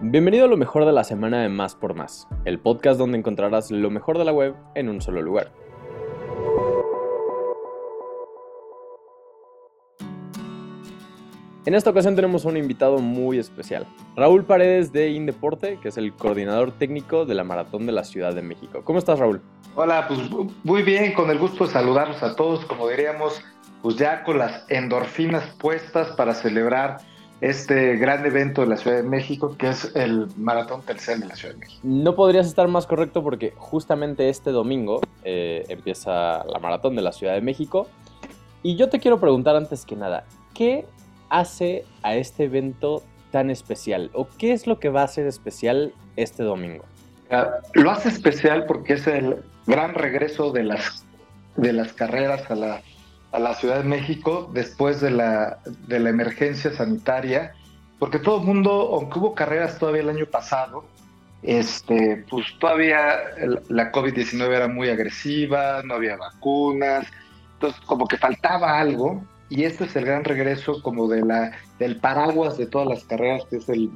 Bienvenido a lo mejor de la semana de Más por Más, el podcast donde encontrarás lo mejor de la web en un solo lugar. En esta ocasión tenemos un invitado muy especial, Raúl Paredes de Indeporte, que es el coordinador técnico de la Maratón de la Ciudad de México. ¿Cómo estás, Raúl? Hola, pues muy bien, con el gusto de saludarlos a todos, como diríamos, pues ya con las endorfinas puestas para celebrar este gran evento de la Ciudad de México, que es el Maratón Telcel de la Ciudad de México. No podrías estar más correcto porque justamente este domingo eh, empieza la Maratón de la Ciudad de México. Y yo te quiero preguntar antes que nada, ¿qué hace a este evento tan especial? ¿O qué es lo que va a ser especial este domingo? Ah, lo hace especial porque es el gran regreso de las, de las carreras a la a la Ciudad de México después de la, de la emergencia sanitaria, porque todo el mundo, aunque hubo carreras todavía el año pasado, este, pues todavía la COVID-19 era muy agresiva, no había vacunas, entonces como que faltaba algo, y este es el gran regreso como de la, del paraguas de todas las carreras, que es el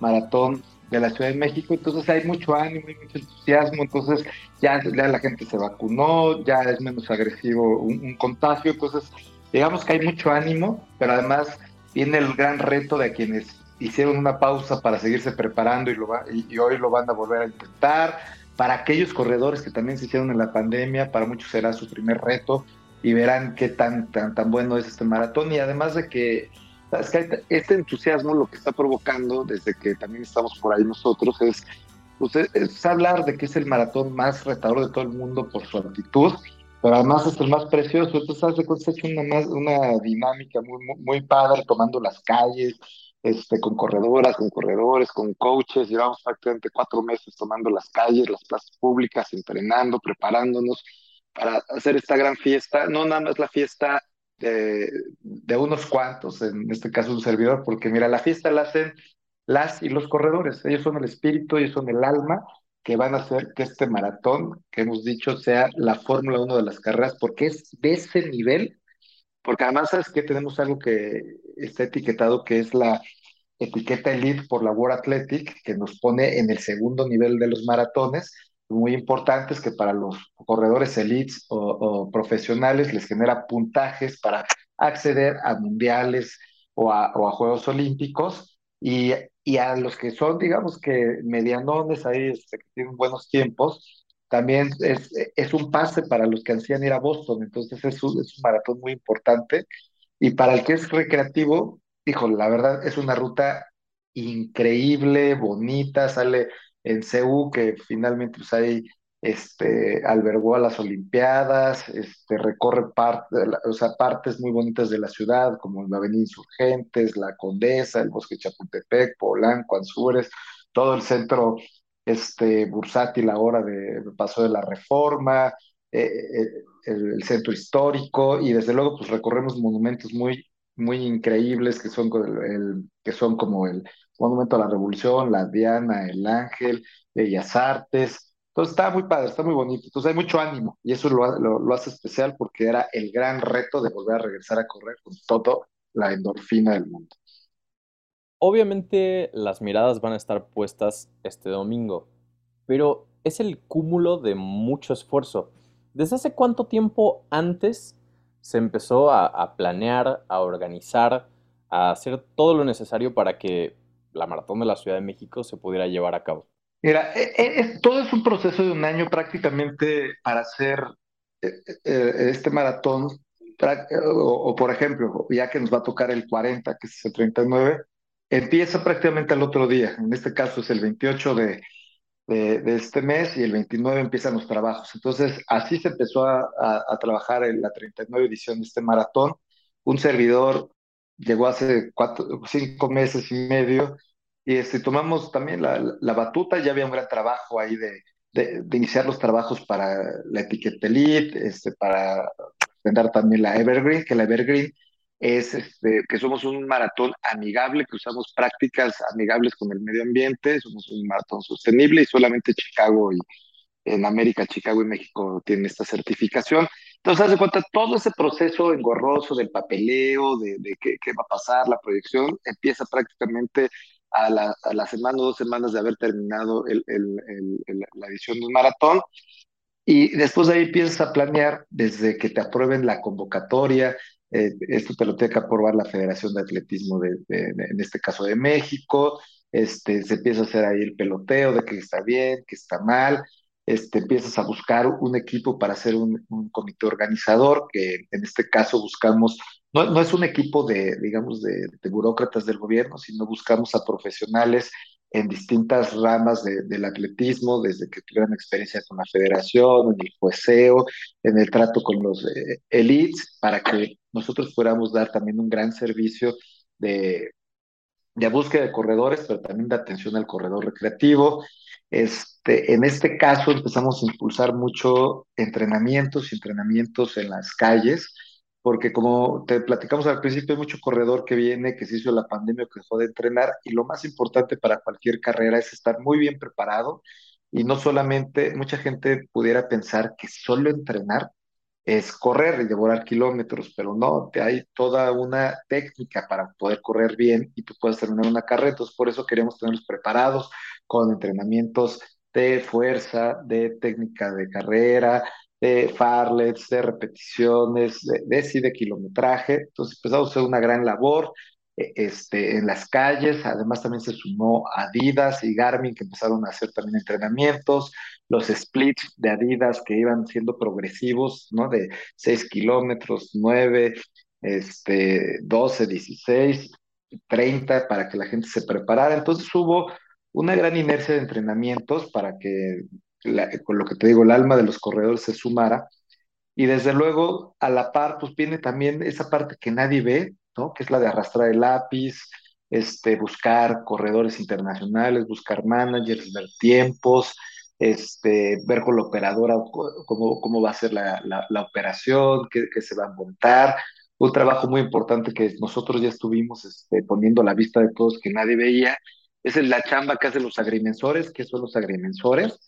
maratón de la Ciudad de México, entonces hay mucho ánimo, y mucho entusiasmo, entonces ya, ya la gente se vacunó, ya es menos agresivo un, contagio, entonces digamos que hay mucho ánimo, pero además viene el gran reto de quienes hicieron una pausa para seguirse preparando y, lo y, hoy lo van a volver a intentar, para aquellos corredores que también se hicieron en la pandemia, para muchos será su primer reto y verán qué tan, tan, tan bueno es este maratón y además de que este entusiasmo lo que está provocando desde que también estamos por ahí nosotros es, pues, es, hablar de que es el maratón más retador de todo el mundo por su altitud, pero además es el más precioso. Entonces, sabes de ha hecho una, más, una dinámica muy, muy, padre, tomando las calles, este, con corredoras, con corredores, con coaches. Llevamos prácticamente cuatro meses tomando las calles, las plazas públicas, entrenando, preparándonos para hacer esta gran fiesta. No nada más la fiesta de, unos cuantos, en este caso un servidor, porque mira, la fiesta la hacen las y los corredores, ellos son el espíritu, ellos son el alma que van a hacer que este maratón que hemos dicho sea la Fórmula 1 de las carreras, porque es de ese nivel, porque además sabes que tenemos algo que está etiquetado que es la etiqueta Elite por la World Athletic, que nos pone en el segundo nivel de los maratones, muy importantes que para los corredores elites o, profesionales les genera puntajes para acceder a mundiales o a, Juegos Olímpicos. Y, y, a los que son, digamos que medianones ahí, este, que tienen buenos tiempos, también es, es un pase para los que ansían ir a Boston, entonces es un, es un maratón muy importante. Y para el que es recreativo, hijo, la verdad es una ruta increíble, bonita, sale en CEU, que finalmente pues, ahí este, albergó a las Olimpiadas, este, recorre parte, o sea, partes muy bonitas de la ciudad, como la Avenida Insurgentes, la Condesa, el Bosque Chapultepec, Polanco, Anzures, todo el centro este, bursátil ahora de, Paso de la Reforma, eh, eh, el, centro histórico, y desde luego pues recorremos monumentos muy, muy increíbles que son, el, que son como el Monumento a la Revolución, la Diana, el Ángel, Bellas Artes. Entonces está muy padre, está muy bonito. Entonces hay mucho ánimo y eso lo, lo, hace especial porque era el gran reto de volver a regresar a correr con toda la endorfina del mundo. Obviamente las miradas van a estar puestas este domingo, pero es el cúmulo de mucho esfuerzo. ¿Desde hace cuánto tiempo antes se empezó a, planear, a organizar, a hacer todo lo necesario para que la maratón de la Ciudad de México se pudiera llevar a cabo? Mira, e, e, todo es un proceso de un año prácticamente para hacer eh, eh, este maratón, o, por ejemplo, ya que nos va a tocar el 40, que es el 39, empieza prácticamente al otro día, en este caso es el 28 de, de, este mes y el 29 empiezan los trabajos. Entonces, así se empezó a, a trabajar en la 39 edición de este maratón. Un servidor llegó hace cuatro, cinco meses y medio, y este, tomamos también la, la batuta, ya había un gran trabajo ahí de, de, iniciar los trabajos para la etiqueta Elite, este, para vender también la Evergreen, que la Evergreen es este, que somos un maratón amigable, que usamos prácticas amigables con el medio ambiente, somos un maratón sostenible y solamente Chicago y en América, Chicago y México tienen esta certificación. Entonces, haz de cuenta, todo ese proceso engorroso del papeleo, de, de qué, qué, va a pasar, la proyección, empieza prácticamente a la, semana o dos semanas de haber terminado la edición del maratón. Y después de ahí empiezas a planear desde que te aprueben la convocatoria, eh, esto te lo tiene que aprobar la Federación de Atletismo, de, en este caso de México, este, se empieza a hacer ahí el peloteo de que está bien, que está mal, este, empiezas a buscar un equipo para hacer un, comité organizador, que en este caso buscamos, no, no es un equipo de, digamos, de, de, burócratas del gobierno, sino buscamos a profesionales en distintas ramas del atletismo, desde que tuvieran experiencia con la federación, en el jueceo, en el trato con los eh, elites, para que nosotros podamos dar también un gran servicio de, de búsqueda de corredores, pero también de atención al corredor recreativo. Este, en este caso empezamos a impulsar mucho entrenamientos y entrenamientos en las calles, porque como te platicamos al principio, hay mucho corredor que viene, que se hizo la pandemia, que dejó de entrenar, y lo más importante para cualquier carrera es estar muy bien preparado y no solamente, mucha gente pudiera pensar que solo entrenar es correr y devorar kilómetros, pero no, hay toda una técnica para poder correr bien y tú puedes terminar una carrera, entonces por eso queremos tenerlos preparados con entrenamientos de fuerza, de técnica de carrera, de farlets, de repeticiones, de, de, de kilometraje. Entonces empezamos a hacer una gran labor e, este, en las calles. Además también se sumó Adidas y Garmin que empezaron a hacer también entrenamientos. Los splits de Adidas que iban siendo progresivos, ¿no? De 6 kilómetros, 9, este, 12, 16, 30 para que la gente se preparara. Entonces hubo una gran inercia de entrenamientos para que con lo que te digo, el alma de los corredores se sumara. Y desde luego, a la par, pues viene también esa parte que nadie ve, ¿no? Que es la de arrastrar el lápiz, este, buscar corredores internacionales, buscar managers, ver tiempos, este, ver con la operadora cómo, cómo va a ser la, la, operación, qué, qué, se va a montar. Un trabajo muy importante que nosotros ya estuvimos este, poniendo a la vista de todos que nadie veía, es la chamba que hacen los agrimensores. ¿Qué son los agrimensores?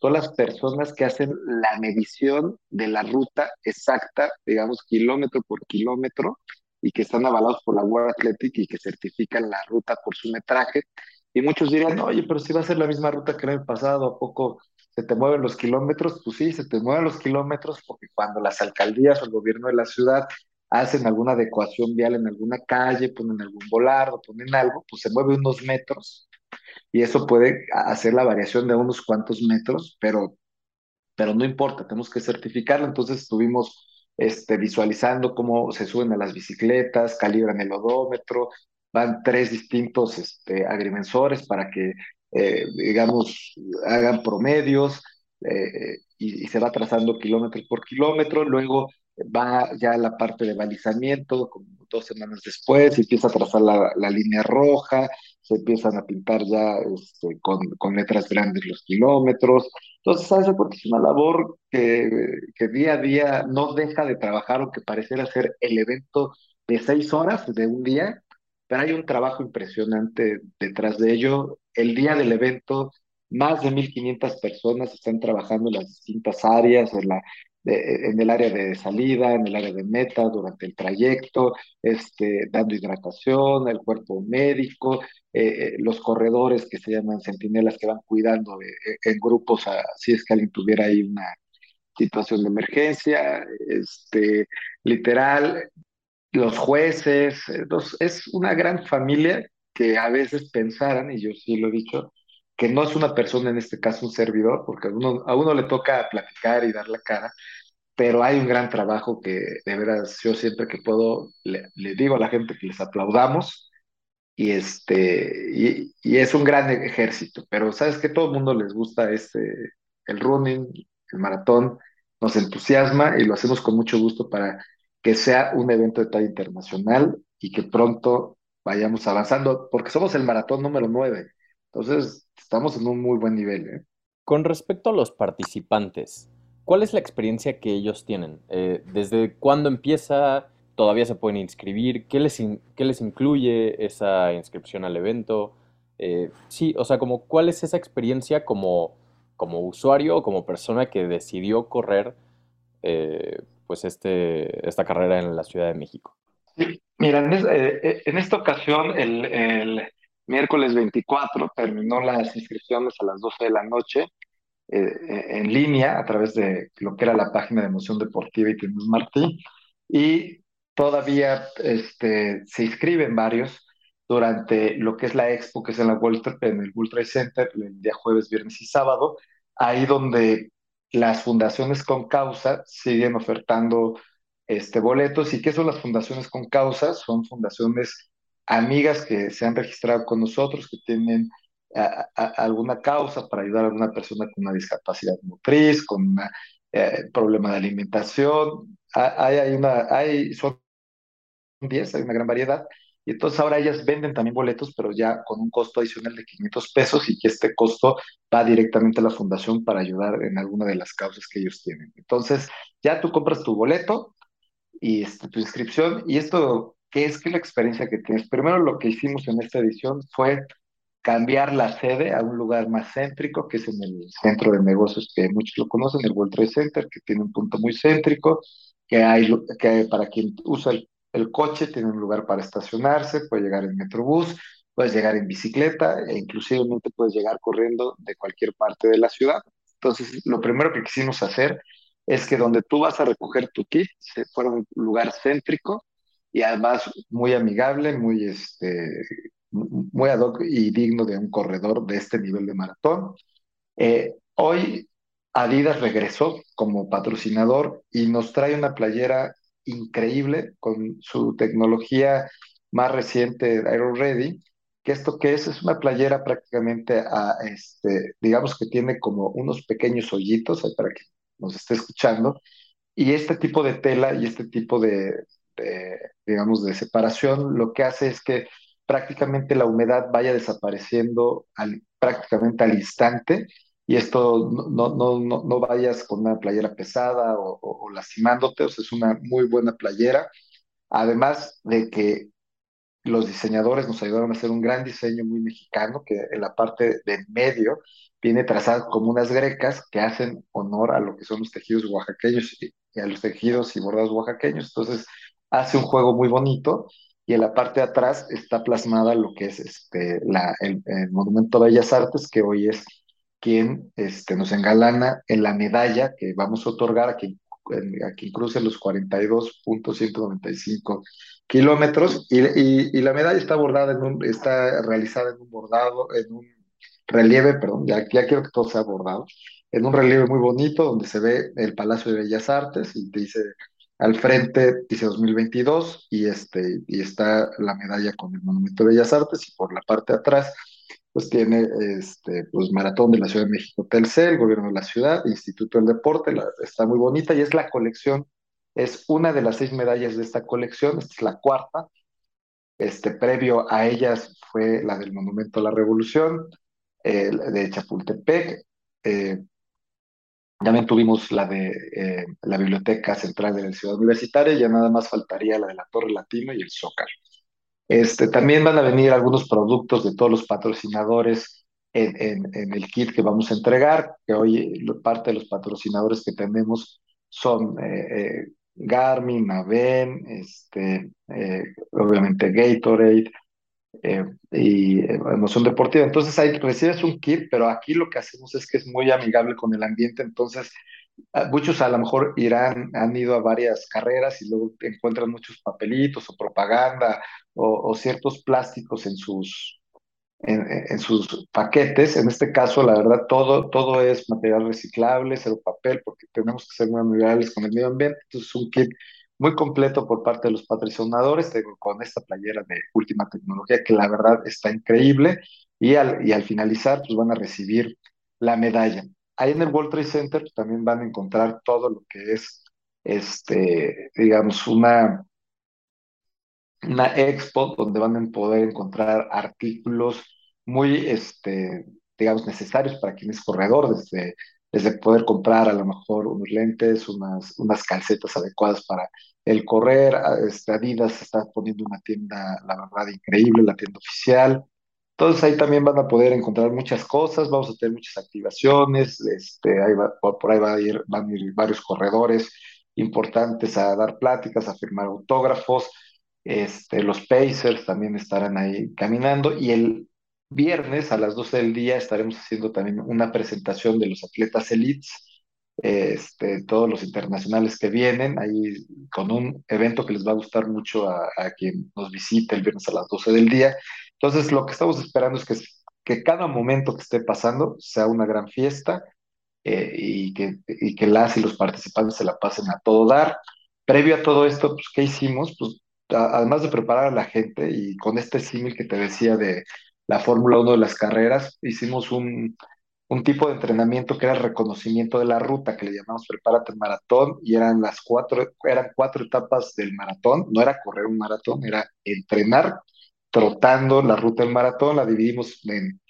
Son las personas que hacen la medición de la ruta exacta, digamos, kilómetro por kilómetro, y que están avalados por la World Athletic y que certifican la ruta por su metraje. Y muchos dirían, oye, pero si va a ser la misma ruta que el año pasado, ¿a poco se te mueven los kilómetros? Pues sí, se te mueven los kilómetros porque cuando las alcaldías o el gobierno de la ciudad hacen alguna adecuación vial en alguna calle, ponen algún volardo, ponen algo, pues se mueve unos metros y eso puede hacer la variación de unos cuantos metros, pero, pero no importa, tenemos que certificarlo. Entonces estuvimos este, visualizando cómo se suben a las bicicletas, calibran el odómetro, van tres distintos este, agrimensores para que, eh, digamos, hagan promedios eh, y, y, se va trazando kilómetro por kilómetro. Luego va ya la parte de balizamiento, como dos semanas después, empieza a trazar la, la línea roja, se empiezan a pintar ya este, con, con, letras grandes los kilómetros. Entonces, ¿sabes? Porque es una labor que, que, día a día no deja de trabajar, aunque pareciera ser el evento de seis horas de un día, pero hay un trabajo impresionante detrás de ello. El día del evento, más de 1.500 personas están trabajando en las distintas áreas, en la en el área de salida, en el área de meta, durante el trayecto, este, dando hidratación, el cuerpo médico, eh, eh, los corredores que se llaman centinelas que van cuidando en grupos si es que alguien tuviera ahí una situación de emergencia, este, literal, los jueces, es una gran familia que a veces pensaran, y yo sí lo he dicho, que no es una persona, en este caso un servidor, porque a uno, a uno le toca platicar y dar la cara, pero hay un gran trabajo que de veras yo siempre que puedo le, digo a la gente que les aplaudamos y este y, es un gran ejército, pero sabes que todo el mundo les gusta este el running, el maratón, nos entusiasma y lo hacemos con mucho gusto para que sea un evento de talla internacional y que pronto vayamos avanzando, porque somos el maratón número 9. Entonces, estamos en un muy buen nivel. ¿eh? Con respecto a los participantes, ¿cuál es la experiencia que ellos tienen? Eh, ¿Desde cuándo empieza? ¿Todavía se pueden inscribir? ¿Qué les, qué les incluye esa inscripción al evento? Eh, sí, o sea, como, ¿cuál es esa experiencia como, como usuario o como persona que decidió correr pues este, esta carrera en la Ciudad de México? Mira, en, esta ocasión el, miércoles 24 terminó las inscripciones a las 12 de la noche eh, eh, en línea a través de lo que era la página de Emoción Deportiva y Tenemos Martí. Y todavía este, se inscriben varios durante lo que es la expo, que es en, la en el World Trade Center, el día jueves, viernes y sábado, ahí donde las fundaciones con causa siguen ofertando este, boletos. ¿Y qué son las fundaciones con causa? Son fundaciones amigas que se han registrado con nosotros, que tienen alguna causa para ayudar a alguna persona con una discapacidad motriz, con un eh, problema de alimentación. Hay, hay una, hay, son 10, hay una gran variedad. Y entonces ahora ellas venden también boletos, pero ya con un costo adicional de 500 pesos y este costo va directamente a la fundación para ayudar en alguna de las causas que ellos tienen. Entonces ya tú compras tu boleto y este, tu inscripción y esto, ¿qué es? ¿Qué es la experiencia que tienes? Primero lo que hicimos en esta edición fue cambiar la sede a un lugar más céntrico, que es en el centro de negocios que muchos lo conocen, el World Trade Center, que tiene un punto muy céntrico, que hay, que para quien usa el, coche tiene un lugar para estacionarse, puede llegar en metrobús, puedes llegar en bicicleta e inclusive puedes llegar corriendo de cualquier parte de la ciudad. Entonces, lo primero que quisimos hacer es que donde tú vas a recoger tu kit se fuera un lugar céntrico y además muy amigable, muy este, muy ad hoc y digno de un corredor de este nivel de maratón. Eh, hoy Adidas regresó como patrocinador y nos trae una playera increíble con su tecnología más reciente, Aero Ready, que esto que es es una playera prácticamente, a, este, digamos que tiene como unos pequeños hoyitos para que nos esté escuchando, y este tipo de tela y este tipo de, de digamos, de separación lo que hace es que prácticamente la humedad vaya desapareciendo prácticamente al instante y esto no, no, no, no vayas con una playera pesada o, lastimándote, o sea, es una muy buena playera. Además de que los diseñadores nos ayudaron a hacer un gran diseño muy mexicano, que en la parte de medio viene trazado como unas grecas que hacen honor a lo que son los tejidos oaxaqueños y, y a los tejidos y bordados oaxaqueños. Entonces, hace un juego muy bonito y en la parte de atrás está plasmada lo que es este, la, el, Monumento de Bellas Artes, que hoy es quien este, nos engalana en la medalla que vamos a otorgar a quien, a quien cruce los 42.195 kilómetros y, y, y, la medalla está bordada en un, está realizada en un bordado, en un relieve, perdón, ya, ya quiero que todo sea bordado, en un relieve muy bonito donde se ve el Palacio de Bellas Artes y dice al frente dice 2022 y, este, y está la medalla con el Monumento de Bellas Artes y por la parte de atrás pues tiene este, pues Maratón de la Ciudad de México Telcel, Gobierno de la Ciudad, Instituto del Deporte, está muy bonita y es la colección, es una de las seis medallas de esta colección, esta es la cuarta, este, previo a ellas fue la del Monumento a la Revolución, de Chapultepec, eh, también tuvimos la de eh, la Biblioteca Central de la Ciudad Universitaria, ya nada más faltaría la de la Torre Latino y el Zócalo. Este, también van a venir algunos productos de todos los patrocinadores en, en, el kit que vamos a entregar, que hoy parte de los patrocinadores que tenemos son eh, eh, Garmin, Aven, este, obviamente Gatorade, eh, y eh, emoción deportiva. Entonces ahí recibes un kit, pero aquí lo que hacemos es que es muy amigable con el ambiente, entonces muchos a lo mejor irán, han ido a varias carreras y luego encuentran muchos papelitos o propaganda o, ciertos plásticos en sus, en, sus paquetes. En este caso, la verdad, todo, todo es material reciclable, cero papel, porque tenemos que ser muy amigables con el medio ambiente. Entonces, un kit muy completo por parte de los patrocinadores, con esta playera de última tecnología que la verdad está increíble y al, y al finalizar pues van a recibir la medalla. Ahí en el World Trade Center también van a encontrar todo lo que es, este, digamos, una, una expo donde van a poder encontrar artículos muy, este, digamos, necesarios para quien es corredor, desde desde poder comprar a lo mejor unos lentes, unas, unas calcetas adecuadas para el correr. Este, Adidas está poniendo una tienda, la verdad, increíble, la tienda oficial. Entonces ahí también van a poder encontrar muchas cosas, vamos a tener muchas activaciones, este, ahí por, ahí va a ir, van a ir varios corredores importantes a dar pláticas, a firmar autógrafos, este, los Pacers también estarán ahí caminando y el, viernes a las 12 del día estaremos haciendo también una presentación de los atletas elites, este, todos los internacionales que vienen, ahí con un evento que les va a gustar mucho a, a quien nos visite el viernes a las 12 del día. Entonces, lo que estamos esperando es que, que cada momento que esté pasando sea una gran fiesta eh, y, que, y que las y los participantes se la pasen a todo dar. Previo a todo esto, pues, ¿qué hicimos? Pues, además de preparar a la gente y con este símil que te decía de la Fórmula 1 de las carreras, hicimos un, un tipo de entrenamiento que era el reconocimiento de la ruta, que le llamamos Prepárate el Maratón, y eran las cuatro, eran cuatro etapas del maratón, no era correr un maratón, era entrenar trotando la ruta del maratón, la dividimos en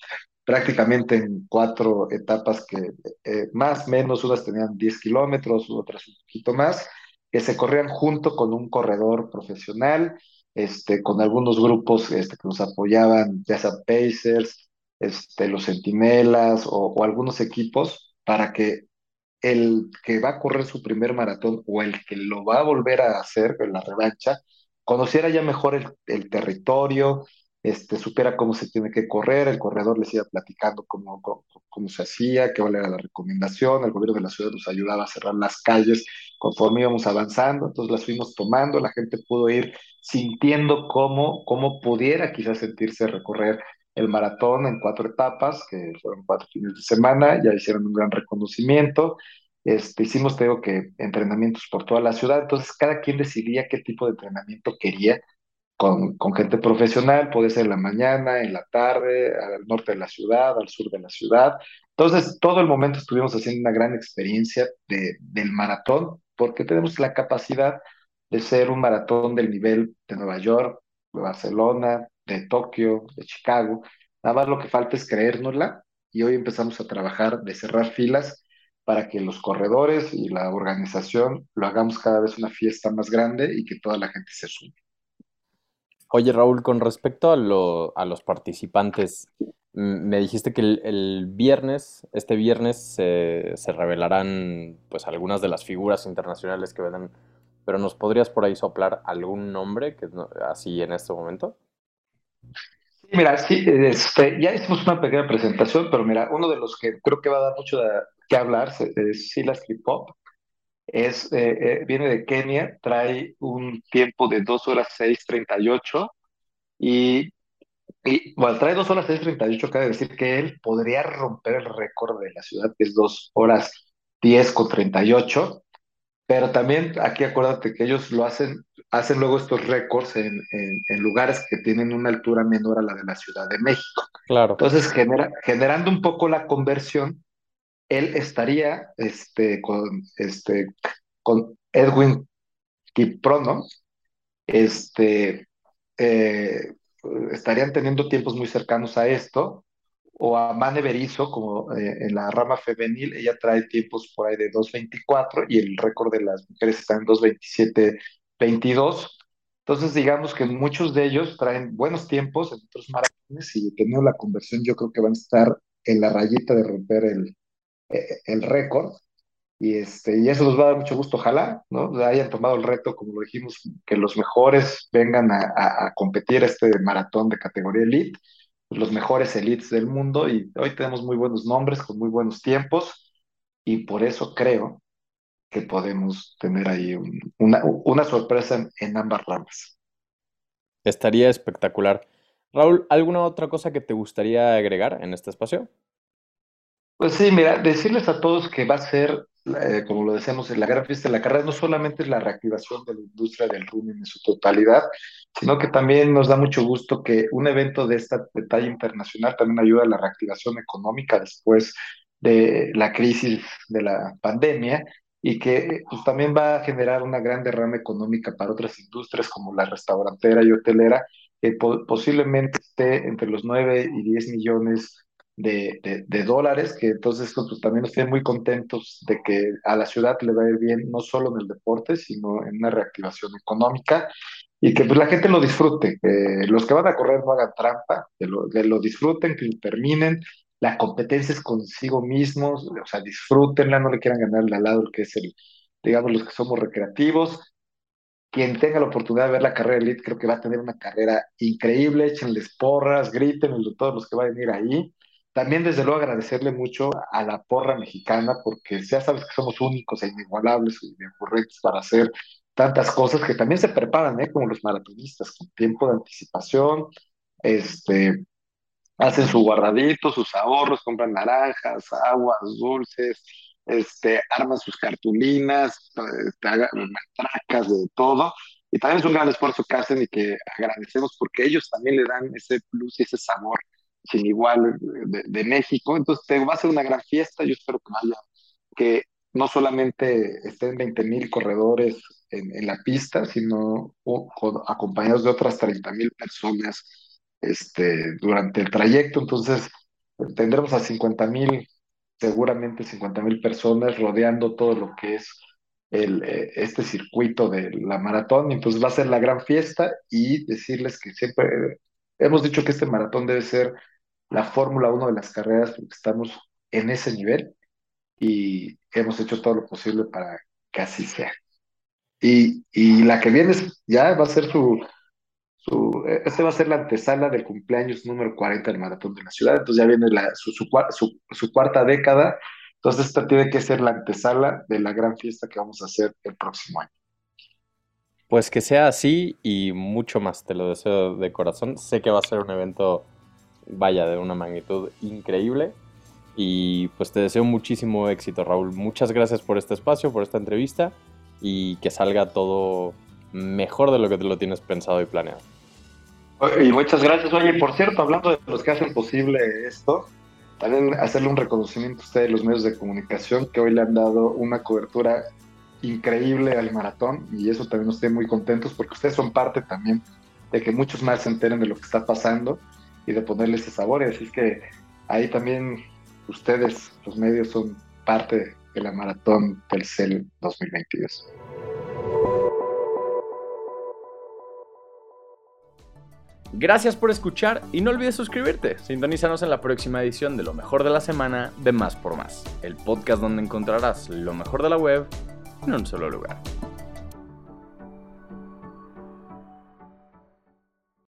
prácticamente en cuatro etapas que eh, más menos, unas tenían 10 kilómetros, otras un poquito más, que se corrían junto con un corredor profesional, este, con algunos grupos este, que nos apoyaban, ya sea Pacers, este, los Centinelas o, o algunos equipos, para que el que va a correr su primer maratón o el que lo va a volver a hacer en la revancha, conociera ya mejor el, el territorio, este, supiera cómo se tiene que correr, el corredor les iba platicando cómo, cómo, se hacía, qué era la recomendación, el gobierno de la ciudad nos ayudaba a cerrar las calles conforme íbamos avanzando, entonces las fuimos tomando, la gente pudo ir sintiendo cómo, cómo pudiera quizás sentirse recorrer el maratón en cuatro etapas, que fueron cuatro fines de semana, ya hicieron un gran reconocimiento, este, hicimos, tengo que, entrenamientos por toda la ciudad, entonces cada quien decidía qué tipo de entrenamiento quería, con, gente profesional, puede ser en la mañana, en la tarde, al norte de la ciudad, al sur de la ciudad. Entonces, todo el momento estuvimos haciendo una gran experiencia de, del maratón, porque tenemos la capacidad de ser un maratón del nivel de Nueva York, de Barcelona, de Tokio, de Chicago. Nada más lo que falta es creérnosla y hoy empezamos a trabajar de cerrar filas para que los corredores y la organización lo hagamos cada vez una fiesta más grande y que toda la gente se sume. Oye, Raúl, con respecto a, lo, a los participantes, me dijiste que el, viernes, este viernes, se, se, revelarán pues algunas de las figuras internacionales que vendrán, pero ¿nos podrías por ahí soplar algún nombre que así en este momento? Mira, sí, este, ya hicimos una pequeña presentación, pero mira, uno de los que creo que va a dar mucho que hablar es Silas Hip Hop es, eh, eh, viene de Kenia, trae un tiempo de 2 horas 6.38 y, y bueno, trae 2 horas 6.38, cabe decir que él podría romper el récord de la ciudad, que es 2 horas 10 con 38, pero también aquí acuérdate que ellos lo hacen, hacen luego estos récords en, en, en, lugares que tienen una altura menor a la de la Ciudad de México. Claro. Entonces, genera, generando un poco la conversión, él estaría este, con, este, con Edwin Kiprono, este, eh, estarían teniendo tiempos muy cercanos a esto, o a Mane Berizo, como eh, en la rama femenil, ella trae tiempos por ahí de 2.24 y el récord de las mujeres está en 2.27.22. Entonces, digamos que muchos de ellos traen buenos tiempos en otros maratones y teniendo la conversión, yo creo que van a estar en la rayita de romper el, el récord. Y, este, y eso nos va a dar mucho gusto, ojalá, ¿no? Hayan tomado el reto, como lo dijimos, que los mejores vengan a, competir este maratón de categoría elite, los mejores elites del mundo, y hoy tenemos muy buenos nombres, con muy buenos tiempos, y por eso creo que podemos tener ahí un, una, una, sorpresa en, en ambas ramas. Estaría espectacular. Raúl, ¿alguna otra cosa que te gustaría agregar en este espacio? Pues sí, mira, decirles a todos que va a ser, eh, como lo decíamos, la gran fiesta de la carrera no solamente es la reactivación de la industria del running en su totalidad, sino que también nos da mucho gusto que un evento de esta talla internacional también ayuda a la reactivación económica después de la crisis de la pandemia y que pues, también va a generar una gran derrama económica para otras industrias como la restaurantera y hotelera, que po posiblemente esté entre los 9 y 10 millones de, de, de, dólares, que entonces pues, también nos tienen muy contentos de que a la ciudad le va a ir bien, no solo en el deporte, sino en una reactivación económica y que pues, la gente lo disfrute, que los que van a correr no hagan trampa, que lo, que lo disfruten, que lo terminen, la competencia es consigo mismos, o sea, disfrútenla, no le quieran ganar al lado el que es el, digamos, los que somos recreativos, quien tenga la oportunidad de ver la carrera elite, creo que va a tener una carrera increíble. Échenles porras, griten todos los que van a venir ahí. También, desde luego, agradecerle mucho a la porra mexicana, porque ya sabes que somos únicos e inigualables y correctos para hacer tantas cosas que también se preparan, ¿eh? como los maratonistas, con tiempo de anticipación, este, hacen su guardadito, sus ahorros, compran naranjas, aguas, dulces, este, arman sus cartulinas, este, matracas, de todo. Y también es un gran esfuerzo que hacen y que agradecemos porque ellos también le dan ese plus y ese sabor sin igual de, México. Entonces, te va a ser una gran fiesta. Yo espero que vaya, que no solamente estén 20 mil corredores en, en, la pista, sino acompañados de otras 30 mil personas este, durante el trayecto. Entonces, tendremos a 50 mil, seguramente 50 mil personas rodeando todo lo que es el, eh, este circuito de la maratón. Entonces, va a ser la gran fiesta y decirles que siempre hemos dicho que este maratón debe ser la Fórmula 1 de las carreras porque estamos en ese nivel y hemos hecho todo lo posible para que así sea. Y, y la que viene ya va a ser su, este va a ser la antesala del cumpleaños número 40 del Maratón de la Ciudad, entonces ya viene la, su, su, cuarta década, entonces esta tiene que ser la antesala de la gran fiesta que vamos a hacer el próximo año. Pues que sea así y mucho más, te lo deseo de corazón. Sé que va a ser un evento, vaya, de una magnitud increíble. Y pues te deseo muchísimo éxito, Raúl. Muchas gracias por este espacio, por esta entrevista y que salga todo mejor de lo que te lo tienes pensado y planeado. Y muchas gracias. Oye, por cierto, hablando de los que hacen posible esto, también hacerle un reconocimiento a ustedes, los medios de comunicación, que hoy le han dado una cobertura increíble al maratón y eso también nos estoy muy contentos porque ustedes son parte también de que muchos más se enteren de lo que está pasando y de ponerle ese sabor. Así es que ahí también ustedes, los medios, son parte de la maratón del CEL 2022. Gracias por escuchar y no olvides suscribirte. Sintonízanos en la próxima edición de Lo mejor de la semana de Más por Más, el podcast donde encontrarás lo mejor de la web en un solo lugar.